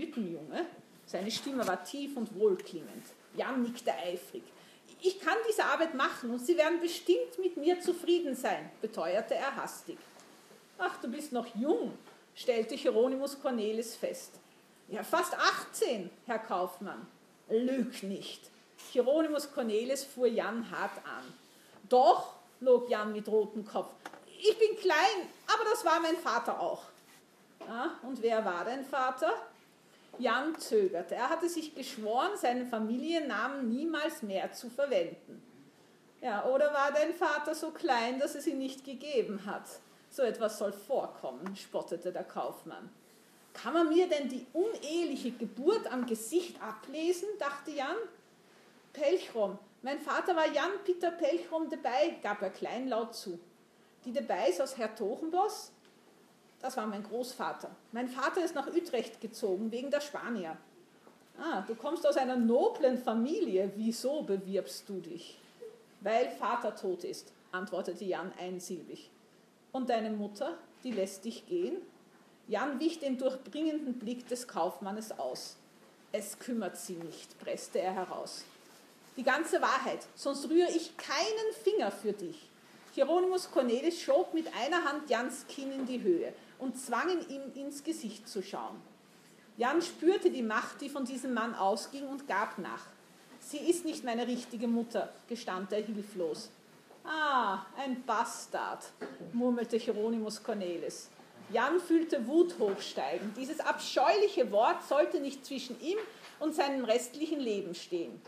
Kajütenjunge? Seine Stimme war tief und wohlklingend. Jan nickte eifrig. Ich kann diese Arbeit machen und Sie werden bestimmt mit mir zufrieden sein, beteuerte er hastig. Ach, du bist noch jung, stellte Hieronymus Cornelis fest. Ja, fast 18, Herr Kaufmann. Lüg nicht. Hieronymus Cornelis fuhr Jan hart an. Doch, log Jan mit rotem Kopf, ich bin klein, aber das war mein Vater auch. Ja, und wer war dein Vater? Jan zögerte. Er hatte sich geschworen, seinen Familiennamen niemals mehr zu verwenden. Ja, oder war dein Vater so klein, dass es ihn nicht gegeben hat? So etwas soll vorkommen, spottete der Kaufmann. Kann man mir denn die uneheliche Geburt am Gesicht ablesen? dachte Jan. Pelchrom, mein Vater war Jan Peter Pelchrom dabei, gab er kleinlaut zu. Die Debeis aus Hertogenbosch? Das war mein Großvater. Mein Vater ist nach Utrecht gezogen, wegen der Spanier. Ah, du kommst aus einer noblen Familie. Wieso bewirbst du dich? Weil Vater tot ist, antwortete Jan einsilbig. Und deine Mutter, die lässt dich gehen? Jan wich den durchdringenden Blick des Kaufmannes aus. Es kümmert sie nicht, presste er heraus. Die ganze Wahrheit, sonst rühre ich keinen Finger für dich. Hieronymus Cornelis schob mit einer Hand Jans Kinn in die Höhe und zwangen ihm ins Gesicht zu schauen. Jan spürte die Macht, die von diesem Mann ausging und gab nach. Sie ist nicht meine richtige Mutter, gestand er hilflos. Ah, ein Bastard, murmelte Hieronymus Cornelis. Jan fühlte Wut hochsteigen. Dieses abscheuliche Wort sollte nicht zwischen ihm und seinem restlichen Leben stehen.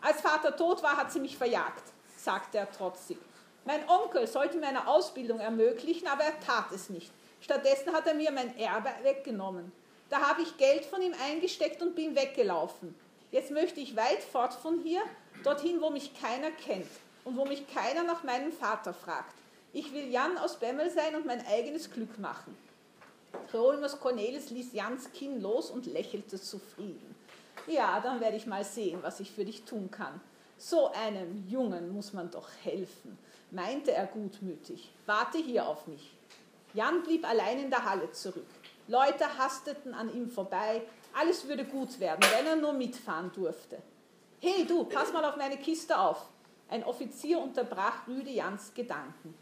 Als Vater tot war, hat sie mich verjagt, sagte er trotzig. Mein Onkel sollte mir eine Ausbildung ermöglichen, aber er tat es nicht. Stattdessen hat er mir mein Erbe weggenommen. Da habe ich Geld von ihm eingesteckt und bin weggelaufen. Jetzt möchte ich weit fort von hier, dorthin, wo mich keiner kennt und wo mich keiner nach meinem Vater fragt. Ich will Jan aus Bemmel sein und mein eigenes Glück machen. Hieronymus Cornelis ließ Jans Kinn los und lächelte zufrieden. Ja, dann werde ich mal sehen, was ich für dich tun kann. So einem Jungen muss man doch helfen, meinte er gutmütig. Warte hier auf mich. Jan blieb allein in der Halle zurück. Leute hasteten an ihm vorbei. Alles würde gut werden, wenn er nur mitfahren durfte. Hey du, pass mal auf meine Kiste auf. Ein Offizier unterbrach Rüde Jans Gedanken.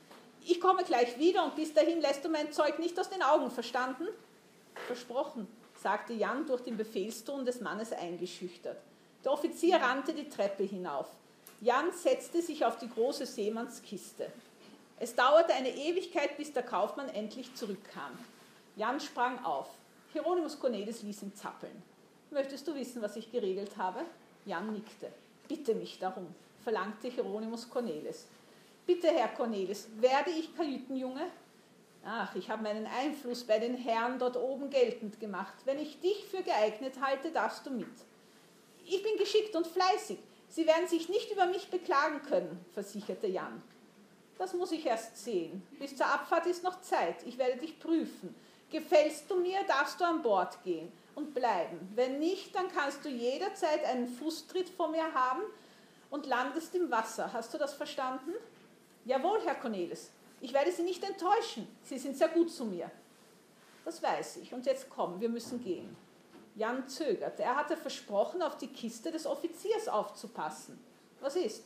Ich komme gleich wieder und bis dahin lässt du mein Zeug nicht aus den Augen, verstanden? Versprochen, sagte Jan durch den Befehlston des Mannes eingeschüchtert. Der Offizier rannte die Treppe hinauf. Jan setzte sich auf die große Seemannskiste. Es dauerte eine Ewigkeit, bis der Kaufmann endlich zurückkam. Jan sprang auf. Hieronymus Cornelis ließ ihn zappeln. Möchtest du wissen, was ich geregelt habe? Jan nickte. Bitte mich darum, verlangte Hieronymus Cornelis. Bitte, Herr Cornelis, werde ich Kajütenjunge? Ach, ich habe meinen Einfluss bei den Herren dort oben geltend gemacht. Wenn ich dich für geeignet halte, darfst du mit. Ich bin geschickt und fleißig. Sie werden sich nicht über mich beklagen können, versicherte Jan. Das muss ich erst sehen. Bis zur Abfahrt ist noch Zeit. Ich werde dich prüfen. Gefällst du mir, darfst du an Bord gehen und bleiben. Wenn nicht, dann kannst du jederzeit einen Fußtritt vor mir haben und landest im Wasser. Hast du das verstanden? Jawohl, Herr Cornelis. Ich werde Sie nicht enttäuschen. Sie sind sehr gut zu mir. Das weiß ich. Und jetzt komm, wir müssen gehen. Jan zögerte. Er hatte versprochen, auf die Kiste des Offiziers aufzupassen. Was ist?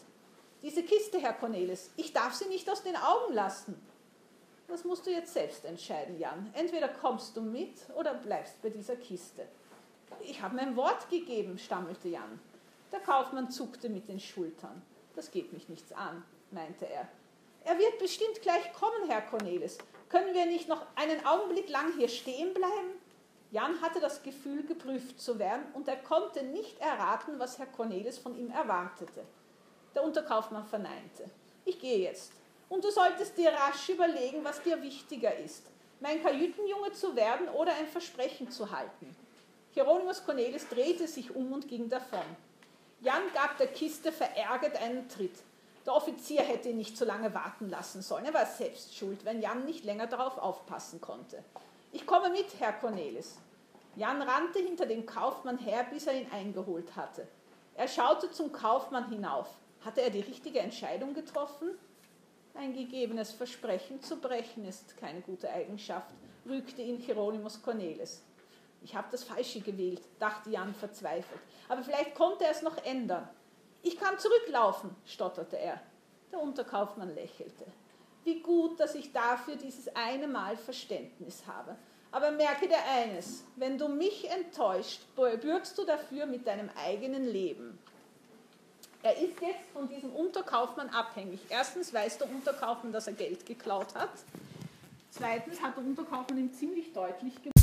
Diese Kiste, Herr Cornelis, ich darf sie nicht aus den Augen lassen. Das musst du jetzt selbst entscheiden, Jan. Entweder kommst du mit oder bleibst bei dieser Kiste. Ich habe mein Wort gegeben, stammelte Jan. Der Kaufmann zuckte mit den Schultern. Das geht mich nichts an, meinte er. Er wird bestimmt gleich kommen, Herr Cornelis. Können wir nicht noch einen Augenblick lang hier stehen bleiben? Jan hatte das Gefühl, geprüft zu werden, und er konnte nicht erraten, was Herr Cornelis von ihm erwartete. Der Unterkaufmann verneinte. Ich gehe jetzt. Und du solltest dir rasch überlegen, was dir wichtiger ist. Mein Kajütenjunge zu werden oder ein Versprechen zu halten. Hieronymus Cornelis drehte sich um und ging davon. Jan gab der Kiste verärgert einen Tritt. Der Offizier hätte ihn nicht so lange warten lassen sollen. Er war selbst schuld, wenn Jan nicht länger darauf aufpassen konnte. Ich komme mit, Herr Cornelis. Jan rannte hinter dem Kaufmann her, bis er ihn eingeholt hatte. Er schaute zum Kaufmann hinauf. Hatte er die richtige Entscheidung getroffen? Ein gegebenes Versprechen zu brechen ist keine gute Eigenschaft, rügte ihn Hieronymus Cornelis. Ich habe das Falsche gewählt, dachte Jan verzweifelt. Aber vielleicht konnte er es noch ändern. Ich kann zurücklaufen, stotterte er. Der Unterkaufmann lächelte. Wie gut, dass ich dafür dieses eine Mal Verständnis habe. Aber merke dir eines, wenn du mich enttäuscht, bürgst du dafür mit deinem eigenen Leben. Er ist jetzt von diesem Unterkaufmann abhängig. Erstens weiß der Unterkaufmann, dass er Geld geklaut hat. Zweitens hat der Unterkaufmann ihm ziemlich deutlich gemacht,